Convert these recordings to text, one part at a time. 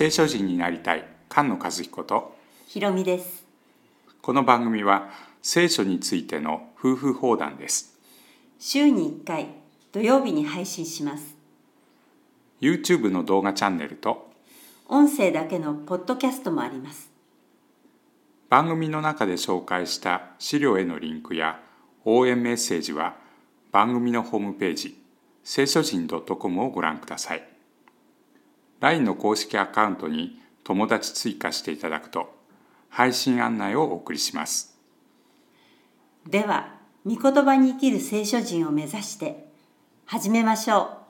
聖書人になりたい菅野和彦とひろみです。この番組は聖書についての夫婦放談です。週に1回土曜日に配信します。YouTube の動画チャンネルと音声だけのポッドキャストもあります。番組の中で紹介した資料へのリンクや応援メッセージは番組のホームページ聖書人 .com をご覧ください LINE の公式アカウントに友達追加していただくと配信案内をお送りしますでは御言葉に生きる聖書人を目指して始めましょ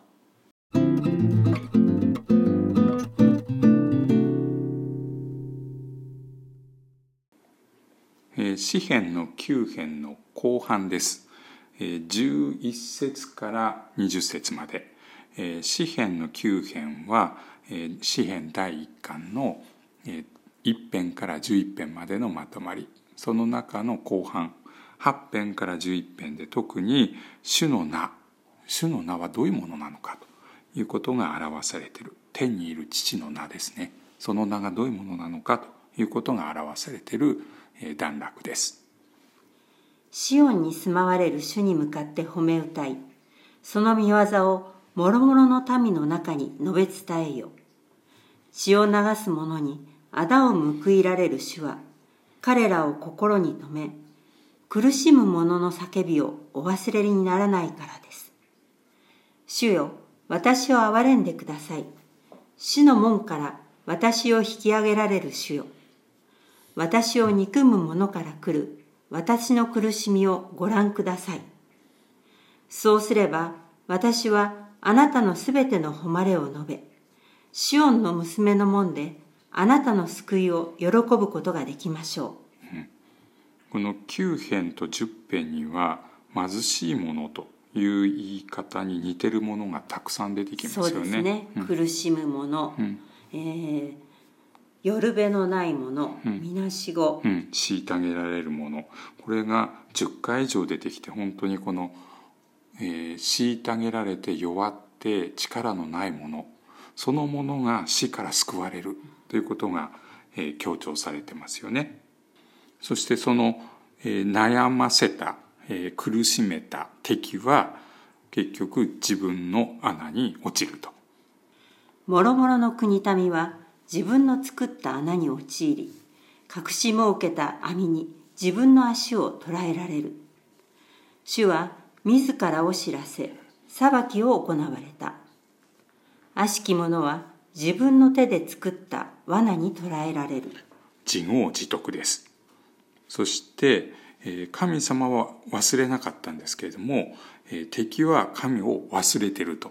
えー詩編の9編の後半です。えー11節から20節まで。えー詩編の9編は、えー詩編第1巻の、えー1編から11編までのまとまり。その中の後半、8編から11編で特に主の名、主の名はどういうものなのかということが表されている。天にいる父の名ですね。その名がどういうものなのかということが表されている段落です。シオンに住まわれる主に向かって褒め歌いその見業を諸々の民の中に述べ伝えよ血を流す者に仇を報いられる主は彼らを心に留め苦しむ者の叫びをお忘れにならないからです。主よ私を憐れんでください。主の門から私を引き上げられる主よ。私を憎む者から来る私の苦しみをご覧ください。そうすれば私はあなたのすべての誉れを述べ、シオンの娘の門であなたの救いを喜ぶことができましょこの9編と10編には貧しいものという言い方に似てるものがたくさん出てきう。ますそうよね。ですね。うん。苦しむ者、うん。えー夜べのない者、みなしご、うん、虐げられるもの。これが10回以上出てきて本当にこの、えー虐げられて弱って力のないものそのものが死から救われるということが、えー強調されてますよね。そしてその、えー悩ませた、えー苦しめた敵は結局自分の穴に落ちると。もろもろの国民は自分の作った穴に陥り隠し設けた網に自分の足を捕らえられる主は自らを知らせ裁きを行われた悪しき者は自分の手で作った罠に捕らえられる。自業自得です。そしてえー神様は忘れなかったんですけれどもえー敵は神を忘れてると。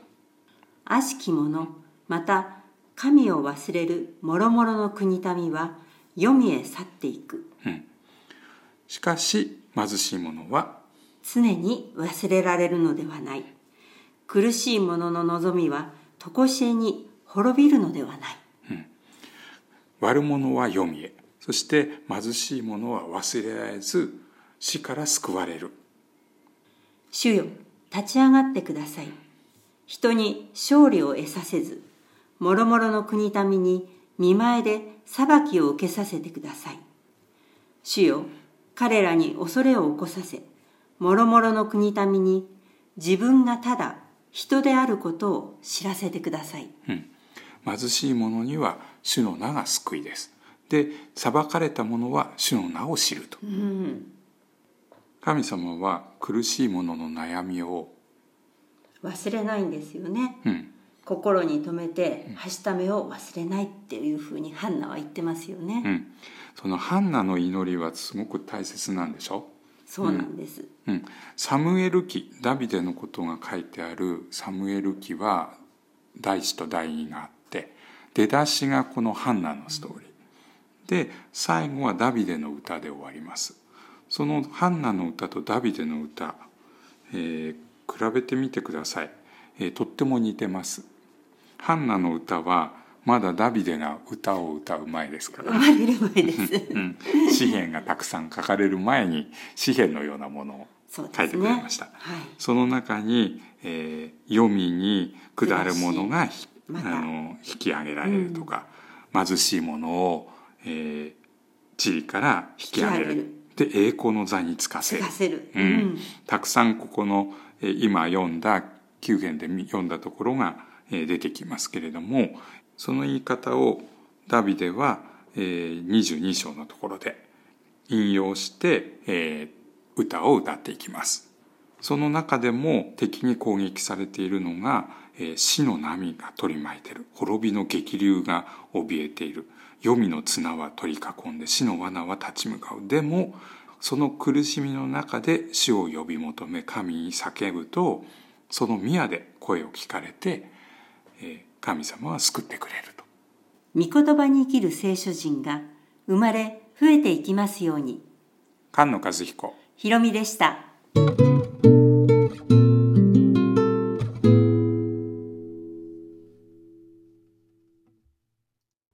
悪しき者また神を忘れるもろもろの国民は黄泉へ去っていく。しかし貧しい者は常に忘れられるのではない。苦しい者の望みは常しえに滅びるのではない。悪者は黄泉へそして貧しい者は忘れられず死から救われる。主よ立ち上がってください。人に勝利を得させずもろもろの国民に見前で裁きを受けさせてください。主よ彼らに恐れを起こさせもろもろの国民に自分がただ人であることを知らせてください。貧しい者には主の名が救いです。で裁かれた者は主の名を知ると、神様は苦しい者の悩みを、忘れないんですよね。うん、心に留めてはしためを忘れないっていうふうにハンナは言ってますよね、うん、そのハンナの祈りはすごく大切なんでしょ？そうなんです、うん、サムエル記ダビデのことが書いてあるサムエル記は第一と第二があって出だしがこのハンナのストーリー。で最後はダビデの歌で終わります。そのハンナの歌とダビデの歌、えー比べてみてください、えーとっても似てます。ハンナの歌はまだダビデが歌を歌う前ですから。生まれる前です。うん、詩篇がたくさん書かれる前に詩篇のようなものを書いてくれました。はい。その中に、えー、黄泉に下るものがひまた。あの引き上げられるとか、貧しい者を、えー、地理から引き上げる。で栄光の座につかせる。うん、たくさんここの、えー、今読んだ9編で読んだところが、えー、出てきますけれどもその言い方をダビデは、22章のところで引用して、歌を歌っていきます。その中でも敵に攻撃されているのが、死の波が取り巻いている。滅びの激流が怯えている。黄泉の綱は取り囲んで死の罠は立ち向かう。でもその苦しみの中で死を呼び求め神に叫ぶとその宮で声を聞かれて、えー、神様は救ってくれると。御言葉に生きる聖書人が生まれ増えていきますように。菅野和彦。ひろみでした。